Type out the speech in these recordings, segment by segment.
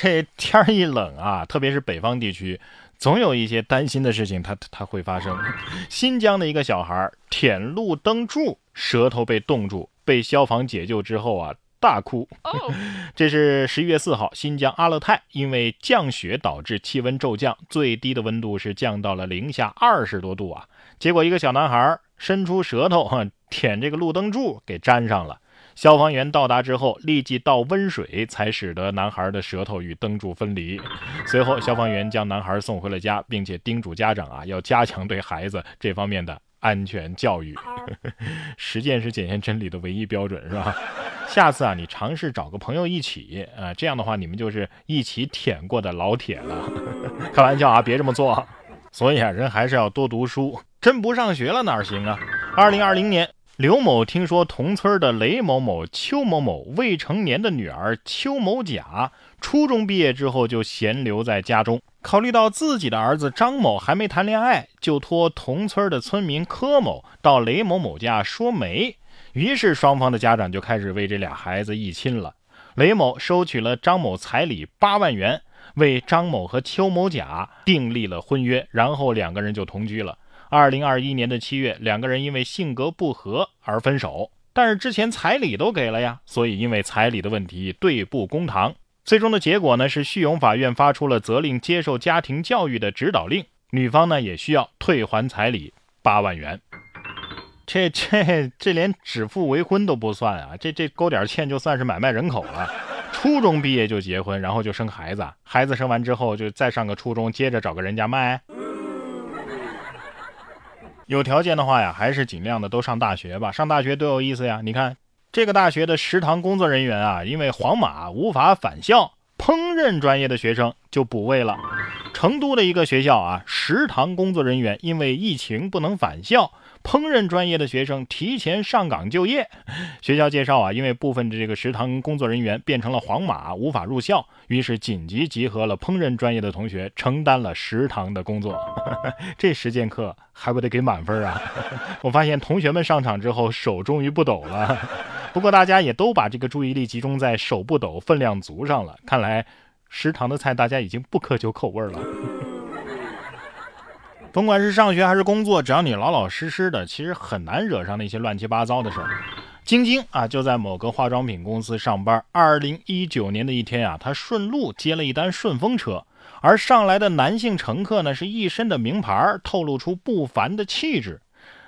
这天儿一冷啊，特别是北方地区，总有一些担心的事情，它它会发生。新疆的一个小孩舔路灯柱，舌头被冻住，被消防解救之后啊，大哭。这是十一月四号，新疆阿勒泰因为降雪导致气温骤降，最低的温度是降到了零下二十多度啊。结果一个小男孩伸出舌头哈 舔这个路灯柱，给粘上了。消防员到达之后，立即倒温水，才使得男孩的舌头与灯柱分离。随后，消防员将男孩送回了家，并且叮嘱家长啊，要加强对孩子这方面的安全教育。实践是检验真理的唯一标准，是吧？下次啊，你尝试找个朋友一起，啊，这样的话，你们就是一起舔过的老铁了。开玩笑啊，别这么做。所以啊，人还是要多读书，真不上学了哪行啊？二零二零年。刘某听说同村的雷某某、邱某某未成年的女儿邱某甲初中毕业之后就闲留在家中，考虑到自己的儿子张某还没谈恋爱，就托同村的村民柯某到雷某某家说媒。于是双方的家长就开始为这俩孩子议亲了。雷某收取了张某彩礼八万元，为张某和邱某甲订立了婚约，然后两个人就同居了。二零二一年的七月，两个人因为性格不合而分手，但是之前彩礼都给了呀，所以因为彩礼的问题对簿公堂。最终的结果呢是，叙永法院发出了责令接受家庭教育的指导令，女方呢也需要退还彩礼八万元。这这这连指腹为婚都不算啊，这这勾点欠就算是买卖人口了。初中毕业就结婚，然后就生孩子，孩子生完之后就再上个初中，接着找个人家卖。有条件的话呀，还是尽量的都上大学吧。上大学多有意思呀！你看这个大学的食堂工作人员啊，因为皇马无法返校，烹饪专业的学生就补位了。成都的一个学校啊，食堂工作人员因为疫情不能返校。烹饪专业的学生提前上岗就业。学校介绍啊，因为部分的这个食堂工作人员变成了黄马，无法入校，于是紧急集合了烹饪专业的同学，承担了食堂的工作。这实践课还不得给满分啊！我发现同学们上场之后手终于不抖了。不过大家也都把这个注意力集中在手不抖、分量足上了。看来食堂的菜大家已经不苛求口味了。甭管是上学还是工作，只要你老老实实的，其实很难惹上那些乱七八糟的事儿。晶晶啊，就在某个化妆品公司上班。二零一九年的一天啊，她顺路接了一单顺风车，而上来的男性乘客呢，是一身的名牌，透露出不凡的气质。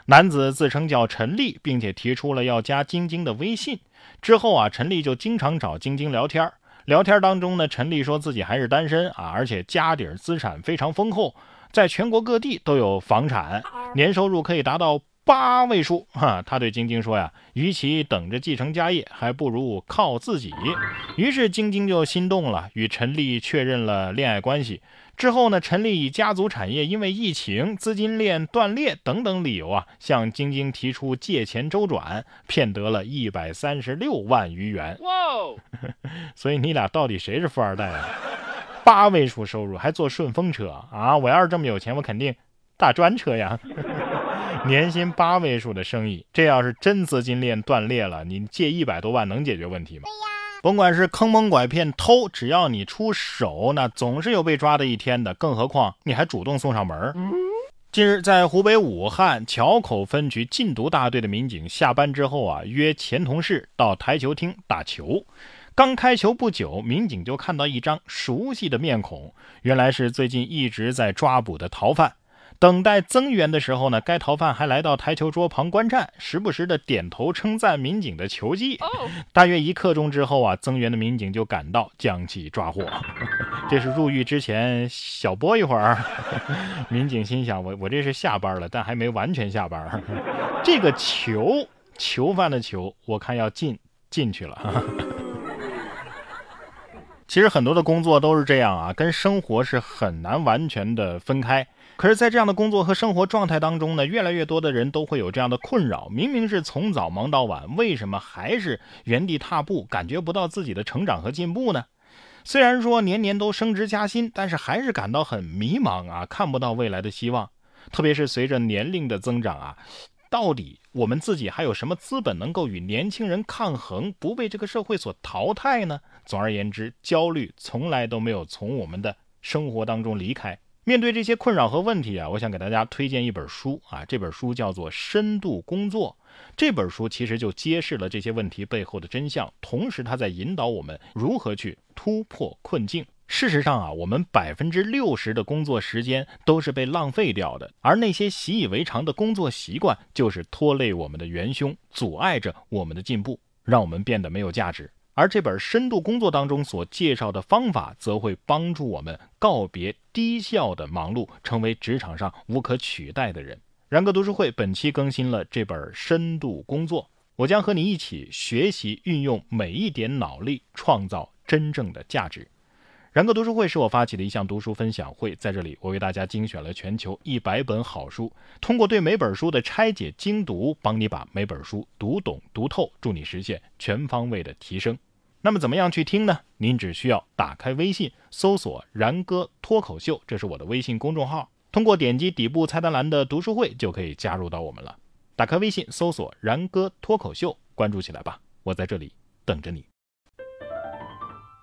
男子自称叫陈丽，并且提出了要加晶晶的微信。之后啊，陈丽就经常找晶晶聊天。聊天当中呢，陈丽说自己还是单身啊，而且家底儿资产非常丰厚。在全国各地都有房产，年收入可以达到八位数。哈，他对晶晶说呀：“与其等着继承家业，还不如靠自己。”于是晶晶就心动了，与陈丽确认了恋爱关系。之后呢，陈丽以家族产业因为疫情、资金链断裂等等理由啊，向晶晶提出借钱周转，骗得了一百三十六万余元。哇！所以你俩到底谁是富二代啊？八位数收入还坐顺风车啊！我要是这么有钱，我肯定大专车呀。年薪八位数的生意，这要是真资金链断裂了，你借一百多万能解决问题吗？甭管是坑蒙拐骗偷，只要你出手，那总是有被抓的一天的。更何况你还主动送上门。近日，在湖北武汉硚口分局禁毒大队的民警下班之后啊，约前同事到台球厅打球。刚开球不久，民警就看到一张熟悉的面孔，原来是最近一直在抓捕的逃犯。等待增援的时候呢，该逃犯还来到台球桌旁观战，时不时的点头称赞民警的球技。大约一刻钟之后啊，增援的民警就赶到，将其抓获。这是入狱之前小播一会儿。民警心想：我我这是下班了，但还没完全下班。这个球，囚犯的囚，我看要进进去了。其实很多的工作都是这样啊，跟生活是很难完全的分开。可是，在这样的工作和生活状态当中呢，越来越多的人都会有这样的困扰：明明是从早忙到晚，为什么还是原地踏步，感觉不到自己的成长和进步呢？虽然说年年都升职加薪，但是还是感到很迷茫啊，看不到未来的希望。特别是随着年龄的增长啊，到底我们自己还有什么资本能够与年轻人抗衡，不被这个社会所淘汰呢？总而言之，焦虑从来都没有从我们的生活当中离开。面对这些困扰和问题啊，我想给大家推荐一本书啊，这本书叫做《深度工作》。这本书其实就揭示了这些问题背后的真相，同时它在引导我们如何去突破困境。事实上啊，我们百分之六十的工作时间都是被浪费掉的，而那些习以为常的工作习惯，就是拖累我们的元凶，阻碍着我们的进步，让我们变得没有价值。而这本深度工作当中所介绍的方法，则会帮助我们告别低效的忙碌，成为职场上无可取代的人。然哥读书会本期更新了这本深度工作，我将和你一起学习运用每一点脑力，创造真正的价值。然哥读书会是我发起的一项读书分享会，在这里我为大家精选了全球一百本好书，通过对每本书的拆解精读，帮你把每本书读懂读透，助你实现全方位的提升。那么怎么样去听呢？您只需要打开微信，搜索“然哥脱口秀”，这是我的微信公众号。通过点击底部菜单栏的读书会，就可以加入到我们了。打开微信，搜索“然哥脱口秀”，关注起来吧，我在这里等着你。